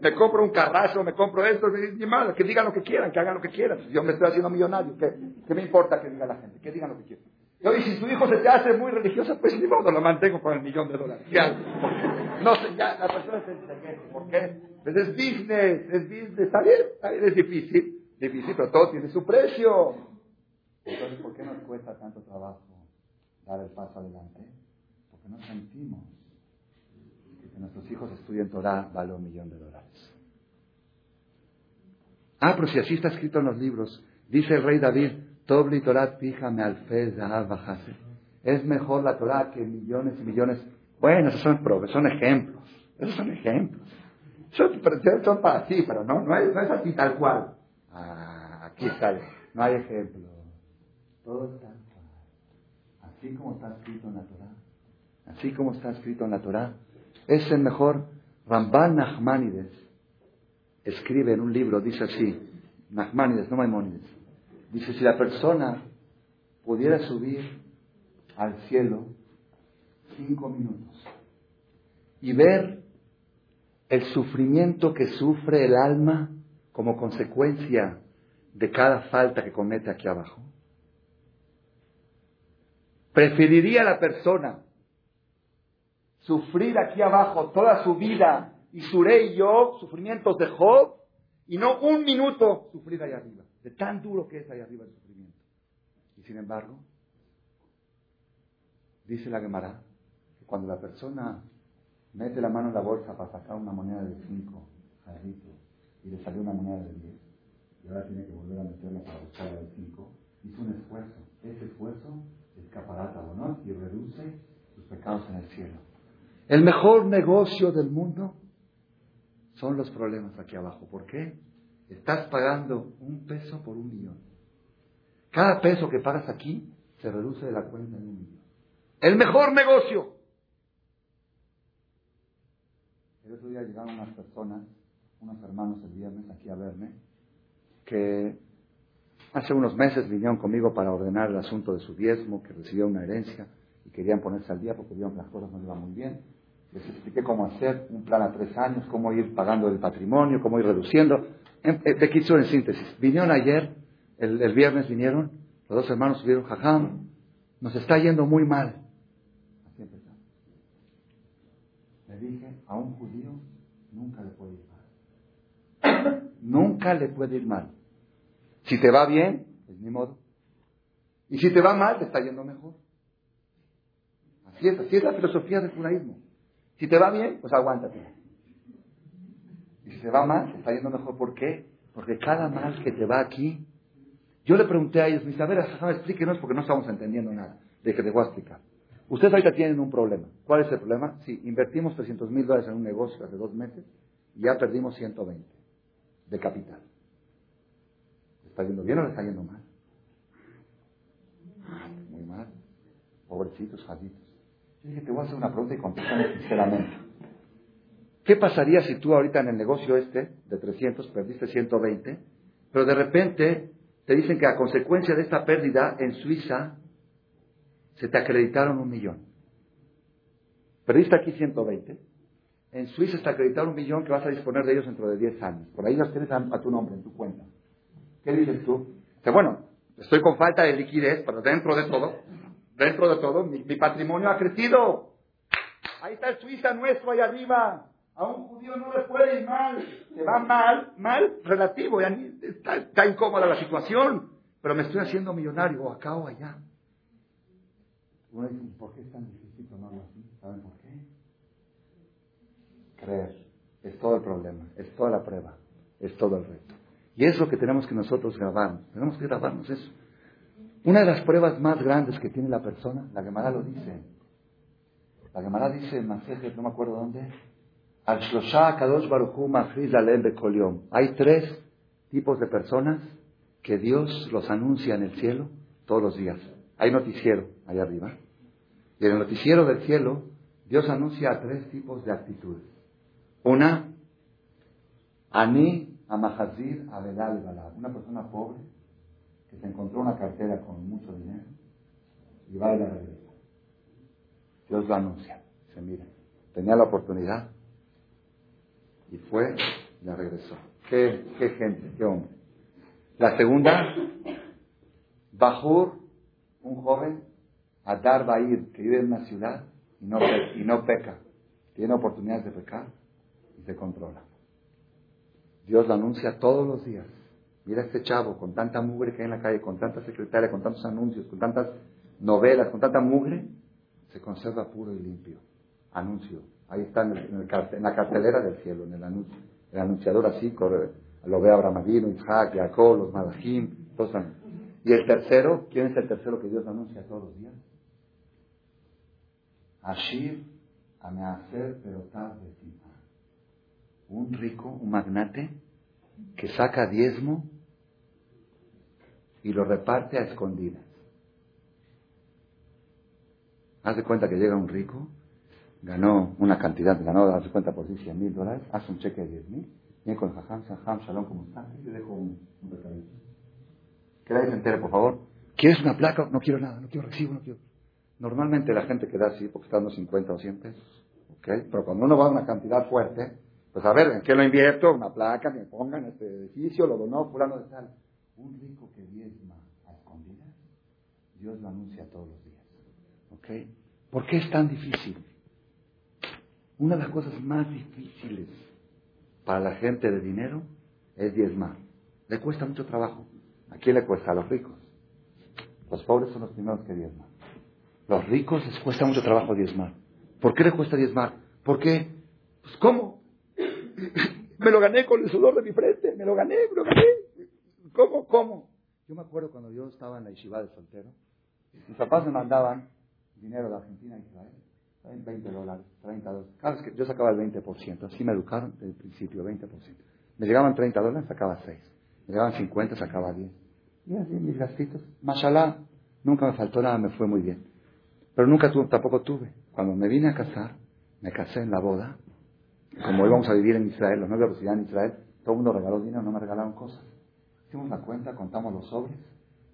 Me, compro un carrazo, me compro esto, ni mal, que digan lo que quieran, que hagan lo que quieran. Yo me estoy haciendo millonario, ¿qué, ¿qué me importa que diga la gente? Que digan lo que quieran. Y si tu hijo se te hace muy religioso, pues ni modo, lo mantengo con el millón de dólares. Ya, no sé, ya, la persona se entiende. ¿Por qué? Pues es business, es business, está bien, es difícil, difícil, pero todo tiene su precio. Entonces, ¿por qué nos cuesta tanto trabajo dar el paso adelante? Porque no sentimos que nuestros hijos estudien Torah vale un millón de dólares. Ah, pero si así está escrito en los libros, dice el rey David, es mejor la Torah que millones y millones. Bueno, esos son, son ejemplos. Esos son ejemplos. Son, son para sí, pero no, no, es, no es así tal cual. Ah, aquí sale. No hay ejemplo. Todo está Así como está escrito en la Torah. Así como está escrito en la Torah. Es el mejor. Ramban Nachmanides escribe en un libro, dice así. Nachmanides, no Maimonides Dice, si la persona pudiera subir al cielo cinco minutos y ver el sufrimiento que sufre el alma como consecuencia de cada falta que comete aquí abajo, preferiría la persona sufrir aquí abajo toda su vida y suré y yo sufrimientos de Job y no un minuto sufrir ahí arriba de tan duro que es ahí arriba el sufrimiento. Y sin embargo, dice la Gemara, que cuando la persona mete la mano en la bolsa para sacar una moneda de 5 y le salió una moneda de 10, y ahora tiene que volver a meterla para buscar la de 5, hizo un esfuerzo. Ese esfuerzo escaparata o no y reduce sus pecados en el cielo. El mejor negocio del mundo son los problemas aquí abajo. ¿Por qué? Estás pagando un peso por un millón. Cada peso que pagas aquí se reduce de la cuenta en un millón. El mejor negocio. El otro día llegaron unas personas, unos hermanos el viernes aquí a verme, que hace unos meses vinieron conmigo para ordenar el asunto de su diezmo, que recibió una herencia y querían ponerse al día porque vieron que las cosas no iban muy bien. Les expliqué cómo hacer un plan a tres años, cómo ir pagando el patrimonio, cómo ir reduciendo. De Kitsu, en síntesis, vinieron ayer el, viernes vinieron, los dos hermanos subieron, jajam, nos está yendo muy mal. Así empezamos. Le dije, a un judío nunca le puede ir mal. nunca le puede ir mal. Si te va bien, es mi modo. Y si te va mal, te está yendo mejor. Así es, así es la filosofía del judaísmo. Si te va bien, pues aguántate. Y si te va mal, está yendo mejor. ¿Por qué? Porque cada mal que te va aquí, yo le pregunté a ellos, mis a ver, explíquenos porque no estamos entendiendo nada de que te voy a explicar. Ustedes ahorita tienen un problema. ¿Cuál es el problema? Sí, invertimos 300 mil dólares en un negocio hace dos meses y ya perdimos 120 de capital. ¿Le está yendo bien o le está yendo mal? Muy mal. Pobrecitos, jaditos. Yo dije, te voy a hacer una pregunta y contéstame sinceramente. ¿Qué pasaría si tú ahorita en el negocio este de 300 perdiste 120, pero de repente te dicen que a consecuencia de esta pérdida en Suiza se te acreditaron un millón? Perdiste aquí 120. En Suiza te acreditaron un millón que vas a disponer de ellos dentro de 10 años. Por ahí los tienes a, tu nombre, en tu cuenta. ¿Qué dices tú? Dice, bueno, estoy con falta de liquidez, pero dentro de todo, dentro de todo, mi, patrimonio ha crecido. Ahí está el Suiza nuestro, ahí arriba. A un judío no le puede ir mal. Se va mal, mal, relativo. Está, está incómoda la situación. Pero me estoy haciendo millonario, acá o allá. Dice, ¿por qué es tan difícil tomarlo así? ¿Saben por qué? Creer. Es todo el problema, es toda la prueba, es todo el reto. Y es lo que tenemos que nosotros grabarnos. Tenemos que grabarnos eso. Una de las pruebas más grandes que tiene la persona, la Gemara lo dice. La Gemara dice en no me acuerdo dónde, Hay tres tipos de personas que Dios los anuncia en el cielo todos los días. Hay noticiero allá arriba. Y en el noticiero del cielo, Dios anuncia tres tipos de actitudes. Una, Ani Amahazir Abedal Balad. Una persona pobre que se encontró una cartera con mucho dinero y va y la regresa. Dios lo anuncia. Se mira. Tenía la oportunidad y fue la regresó. Qué, qué gente, qué hombre. La segunda, Bajur un joven, Adar Bair, que vive en una ciudad y no, y no peca, tiene oportunidades de pecar y se controla. Dios lo anuncia todos los días. Mira este chavo con tanta mugre que hay en la calle, con tanta secretaria, con tantos anuncios, con tantas novelas, con tanta mugre, se conserva puro y limpio. Anuncio. Ahí está en, la cartelera del cielo, en el anuncio. El anunciador así, lo ve Abraham Avino, Isaac, Jacob, los Malachim, todos y el tercero, ¿quién es el tercero que Dios anuncia todos los días? Ashir Ameacer Perotav Un rico, un magnate, que saca diezmo y lo reparte a escondidas. Haz de cuenta que llega un rico, ganó una cantidad, ganó, haz de cuenta por sí 100 mil dólares, hace un cheque de 10 mil, viene con Jajam, Jajam, Shalom, ¿cómo está? Y le dejo un, un que nadie se entere, por favor. ¿Quieres una placa? No quiero nada, no quiero recibo, no quiero. Normalmente la gente queda así porque está dando 50 o 100 pesos. Pero cuando uno va a una cantidad fuerte, pues a ver, ¿en qué lo invierto? Una placa que me pongan este edificio, lo donó fulano de tal. Un rico que diezma a escondidas, Dios lo anuncia todos los días. ¿Ok? ¿Por qué es tan difícil? Una de las cosas más difíciles para la gente de dinero es diezmar. Le cuesta mucho trabajo. ¿A quién le cuesta? A los ricos. Los pobres son los primeros que diezman. Los ricos les cuesta mucho trabajo diezmar. ¿Por qué les cuesta diezmar? ¿Por qué? Pues ¿cómo? me lo gané con el sudor de mi frente, me lo gané, me lo gané. ¿Cómo? ¿Cómo? Yo me acuerdo cuando yo estaba en la yeshiva de soltero, mis papás me mandaban dinero de Argentina a Israel, 20 dólares, 30 dólares. Cada vez que yo sacaba el 20%, así me educaron desde el principio, 20%. Me llegaban 30 dólares, sacaba 6. Me llegaban 50, sacaba 10. Y así mis gastitos. Mashallah, nunca me faltó nada, me fue muy bien. Pero nunca tuve, tampoco tuve. Cuando me vine a casar, me casé en la boda. Como íbamos a vivir en Israel, los novios residían en Israel, todo el mundo regaló dinero, no me regalaron cosas. Hicimos la cuenta, contamos los sobres.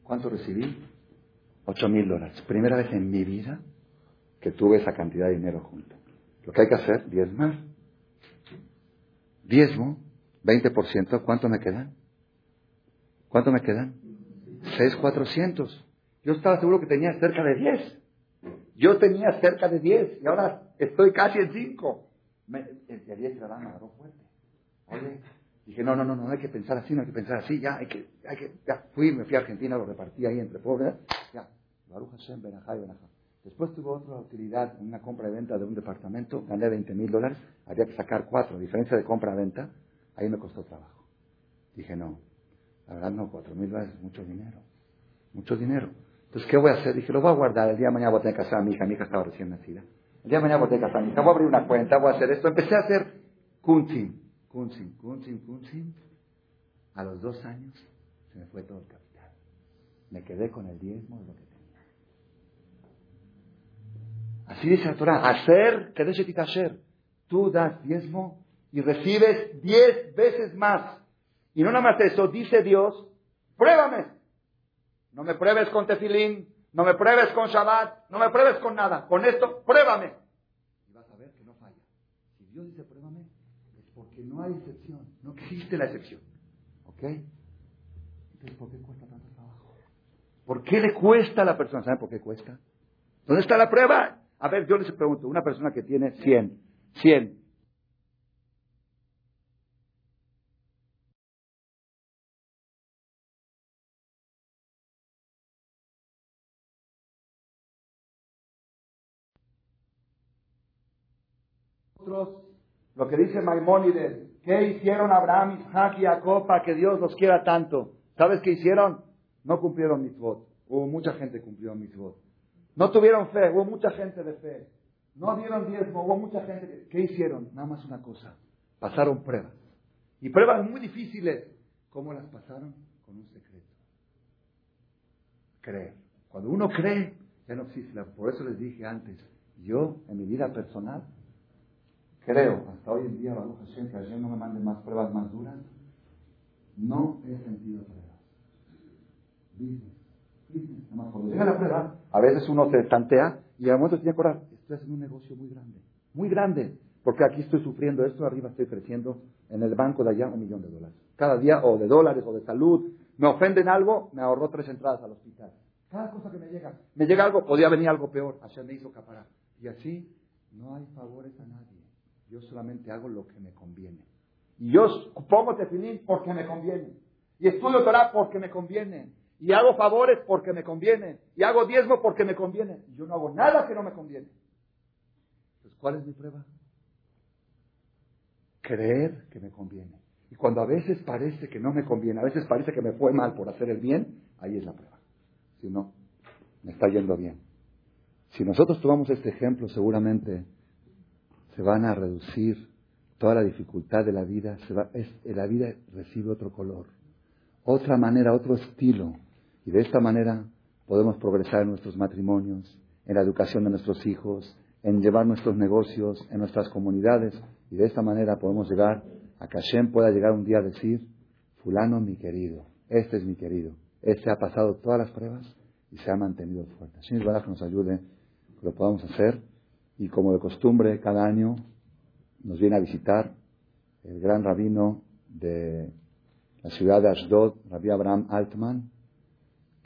¿Cuánto recibí? 8 mil dólares. Primera vez en mi vida que tuve esa cantidad de dinero junto. Lo que hay que hacer, diezmar. Diezmo, 20%, ¿cuánto me quedan? ¿Cuánto me quedan? 6,400. Yo estaba seguro que tenía cerca de 10. Yo tenía cerca de 10 y ahora estoy casi en 5. El de 10 me agarró fuerte. Oye, dije, no, no, no, no hay que pensar así, no hay que pensar así, ya, hay que, hay que, ya, fui, me fui a Argentina, lo repartí ahí entre pobres, ya, Baruch Hashem, Benajá y Benajá. Después tuve otra utilidad una compra y venta de un departamento, gané 20 mil dólares, había que sacar cuatro, diferencia de compra-venta, ahí me costó trabajo. Dije, no, la verdad no, cuatro mil dólares es mucho dinero, mucho dinero. Entonces, ¿qué voy a hacer? Dije, lo voy a guardar, el día de mañana voy a tener que casar a mi hija, mi hija estaba recién nacida. El día de mañana voy a tener que casar a mi hija, voy a abrir una cuenta, voy a hacer esto. Empecé a hacer kunzin, kunzin, kunzin, kunzin. A los dos años se me fue todo el capital. Me quedé con el diezmo de lo que tenía. Así dice la Torah, hacer, que hacer. Tú das diezmo y recibes diez veces más. Y no nada más eso, dice Dios, pruébame. No me pruebes con tefilín, no me pruebes con Shabbat, no me pruebes con nada. Con esto, pruébame. Y vas a ver que no falla. Si Dios dice pruébame, es porque no hay excepción. No existe la excepción. ¿Ok? Entonces, ¿por qué cuesta tanto trabajo? ¿Por qué le cuesta a la persona? ¿Saben por qué cuesta? ¿Dónde está la prueba? A ver, yo les pregunto, una persona que tiene 100, 100, lo que dice Maimónides, ¿qué hicieron Abraham, Isaac y Jacob para que Dios los quiera tanto? ¿Sabes qué hicieron? No cumplieron mitzvot. Hubo mucha gente que cumplió mitzvot. No tuvieron fe, hubo mucha gente de fe. No dieron diezmo, hubo mucha gente. ¿Qué hicieron? Nada más una cosa. Pasaron pruebas. Y pruebas muy difíciles. ¿Cómo las pasaron? Con un secreto. Creer. Cuando uno cree, ya no existe. Por eso les dije antes, yo en mi vida personal creo, hasta hoy en día, Baruch Hashem, que ayer no me mande más pruebas más duras, no he sentido pruebas. Business. Cuando llega la prueba, a veces uno se tantea y al momento tiene que acordar, estoy haciendo un negocio muy grande, muy grande, porque aquí estoy sufriendo esto, arriba estoy creciendo, en el banco de allá un millón de dólares. Cada día, o de dólares, o de salud, me ofenden algo, me ahorró tres entradas al hospital. Cada cosa que me llega, me llega algo, podía venir algo peor, allá me hizo caparar. Y así, no hay favores a nadie. Yo solamente hago lo que me conviene. Y yo pongo tefilín porque me conviene. Y estudio Torah porque me conviene. Y hago favores porque me conviene. Y hago diezmo porque me conviene. Y yo no hago nada que no me conviene. Entonces, ¿cuál es mi prueba? Creer que me conviene. Y cuando a veces parece que no me conviene, a veces parece que me fue mal por hacer el bien, ahí es la prueba. Si no, me está yendo bien. Si nosotros tomamos este ejemplo, seguramente se van a reducir toda la dificultad de la vida, se va, es, la vida recibe otro color, otra manera, otro estilo. Y de esta manera podemos progresar en nuestros matrimonios, en la educación de nuestros hijos, en llevar nuestros negocios, en nuestras comunidades. Y de esta manera podemos llegar a que Hashem pueda llegar un día a decir, fulano mi querido, este es mi querido, este ha pasado todas las pruebas y se ha mantenido fuerte. Es que nos ayude, que lo podamos hacer. Y como de costumbre, cada año nos viene a visitar el gran rabino de la ciudad de Ashdod, Rabbi Abraham Altman,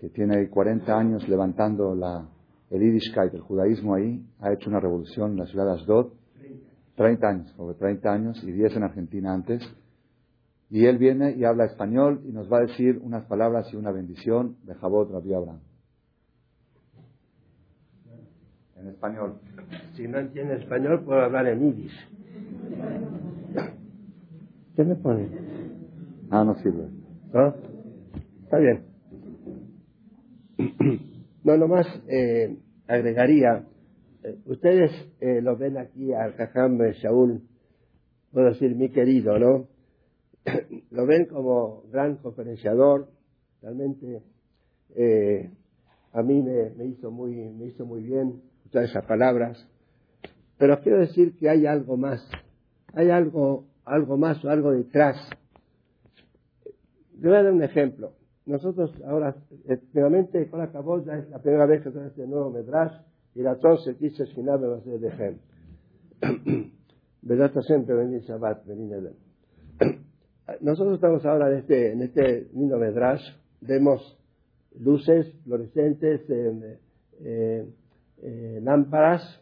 que tiene 40 años levantando la, el Yiddishkeit, el judaísmo ahí, ha hecho una revolución en la ciudad de Ashdod. 30 años, sobre 30 años, y 10 en Argentina antes. Y él viene y habla español y nos va a decir unas palabras y una bendición de Jabot Rabbi Abraham. En español. Si no entiende español, puedo hablar en iris. ¿Qué me pone? Ah, no sirve. ¿No? Está bien. No, nomás eh, agregaría, eh, ustedes eh, lo ven aquí al Jajam Shaul, puedo decir mi querido, ¿no? lo ven como gran conferenciador, realmente a mí me, me, hizo muy, me hizo muy bien escuchar esas palabras. Pero quiero decir que hay algo más. Hay algo, algo más o algo detrás. Le voy a dar un ejemplo. Nosotros ahora, nuevamente, con la caboya es la primera vez que tenemos este nuevo Medrash y la se dice Shinab de Hem. ¿Verdad? siempre venir Shabbat, venir Nosotros estamos ahora en este, en este lindo Medrash, vemos luces fluorescentes, lámparas,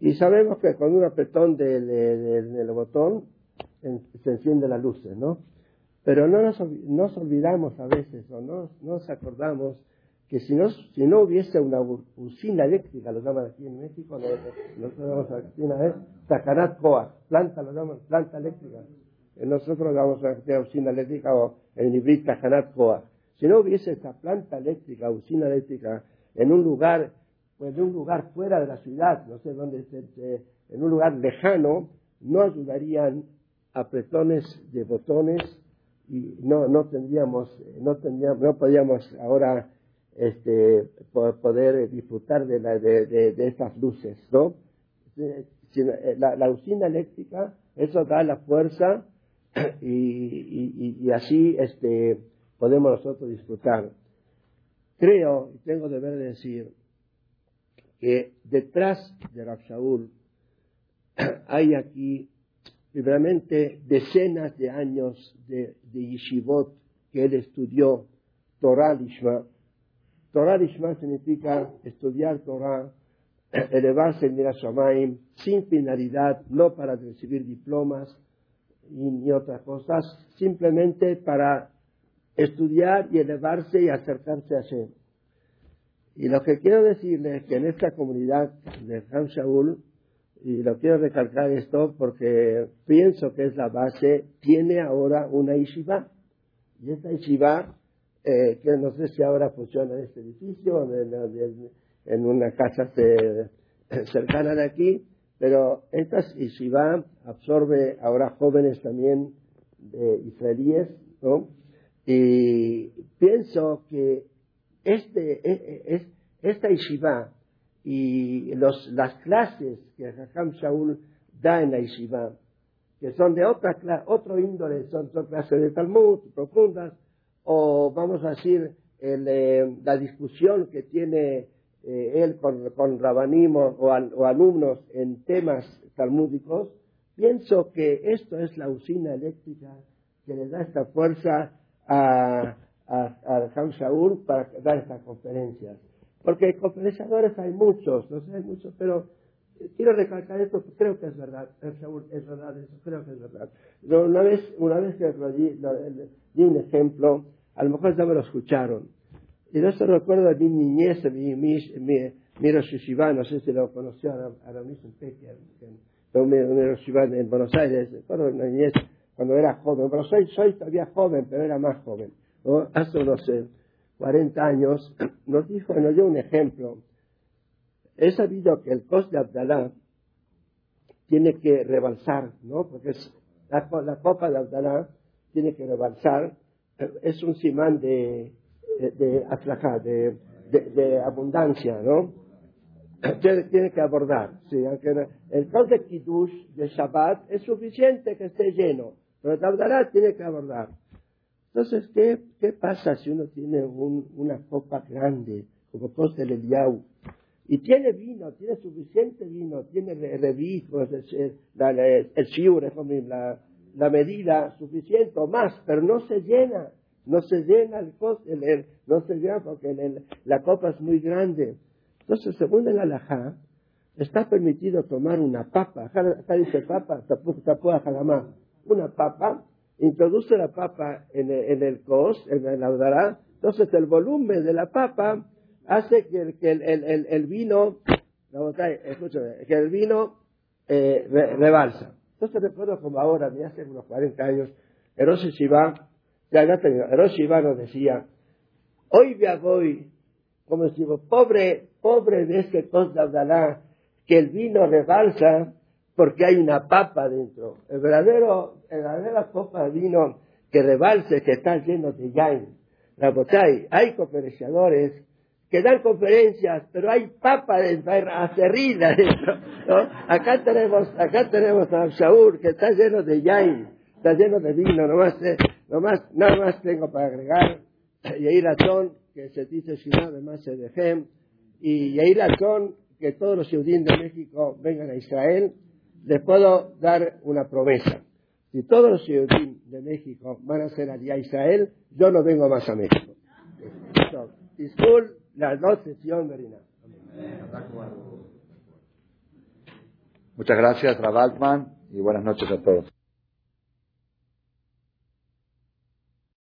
y sabemos que con un apretón del botón se encienden las luces, ¿no? Pero no nos, nos olvidamos a veces, o no nos acordamos que si no, si no hubiese una usina eléctrica, lo llaman aquí en México, nosotros llamamos usina, ¿eh? Tacanat Coa, planta, lo llaman planta eléctrica. Nosotros lo llamamos una usina eléctrica o en hibrid Tacanat Coa. Si no hubiese esta planta eléctrica, usina eléctrica, en un lugar, pues en un lugar fuera de la ciudad, no sé dónde, en un lugar lejano, no ayudarían apretones de botones y no, no tendríamos, no tendríamos, no podríamos ahora este, poder disfrutar de, la, de, estas luces, ¿no? Eh, la, usina eléctrica, eso da la fuerza y, y, así este, podemos nosotros disfrutar. Creo, y tengo deber de decir, que detrás de Rab hay aquí realmente decenas de años de, de que él estudió Torah Lishma, Torah Lishma significa estudiar Torah, elevarse en Mirashamayim, sin finalidad, no para recibir diplomas ni otras cosas, simplemente para estudiar y elevarse y acercarse a Hashem. Y lo que quiero decirles es que en esta comunidad de Ham Shaul, y lo quiero recalcar esto porque pienso que es la base, tiene ahora una yeshiva. Y esta yeshiva eh, que no sé si ahora funciona en este edificio, en, en una casa cercana de aquí, pero esta Yeshiva absorbe ahora jóvenes también de israelíes, ¿no? Y pienso que este, e, e, es, esta Yeshiva y los, las clases que Hakam Shaul da en la Yeshiva, que son de otra otro índole, son, son clases de Talmud profundas, o vamos a decir eh, la discusión que tiene eh, él con, con rabanismo o, alumnos en temas talmúdicos, pienso que esto es la usina eléctrica que le da esta fuerza a, a, a para dar estas conferencias. Porque conferenciadores hay muchos, no sé, hay muchos, pero quiero recalcar esto, creo que es verdad, es verdad, eso creo que es verdad. Una vez, una vez que di, di un ejemplo, a lo mejor ya me lo escucharon. Y de eso recuerdo mi niñez, mi, mi, mi, mi no sé si lo conoció a mismo Pecker, mi en Buenos Aires, recuerdo de niñez cuando era joven, pero soy, soy todavía joven, pero era más joven. Hace unos 40 años, nos dijo, nos dio un ejemplo. He sabido que el coste de Abdalá tiene que rebalsar, ¿no? Porque es, la, copa de Abdalá tiene que rebalsar es un simán de, de, de, abundancia, ¿no? Tiene, que abordar, sí, aunque el cos de Kiddush de Shabbat es suficiente que esté lleno, pero el Abdalá tiene que abordar. Entonces, ¿qué, ¿qué pasa si uno tiene una copa grande, como cos del Eliau, y tiene vino, tiene suficiente vino, tiene revijos, el, el, el, el la, la medida suficiente o más, pero no se llena, no se llena el, el, no se llena porque la copa es muy grande. Entonces, según el alajá, está permitido tomar una papa, acá dice papa, jalamá, una papa, introduce la papa en el, en el cos, en el audará, entonces el volumen de la papa hace que, que el, el, el, vino, que el vino eh, rebalsa. Entonces recuerdo como ahora, de hace unos 40 años, Eros Shiva, ya ya Eros Shiva nos decía, hoy ya voy, como decimos, pobre, pobre de este cos de Abdalá, que el vino rebalsa porque hay una papa dentro. El verdadero, el verdadera copa de vino que rebalse, que está lleno de yain. La botay, hay conferenciadores que dan conferencias, pero hay papa de acerrida dentro. ¿no? Acá tenemos, acá tenemos a Shaur que está lleno de yain, está lleno de vino, nomás, eh, nomás, nada más tengo para agregar. Yair Atón, que se dice Shina además de Hem, y Yair Atón, que todos los judíos de México vengan a Israel, les puedo dar una promesa si todos los Yehudim de México van a ser allá a Israel, yo no vengo más a México. So, las dos Sion Berina. Muchas gracias, Rabaltman, y buenas noches a todos.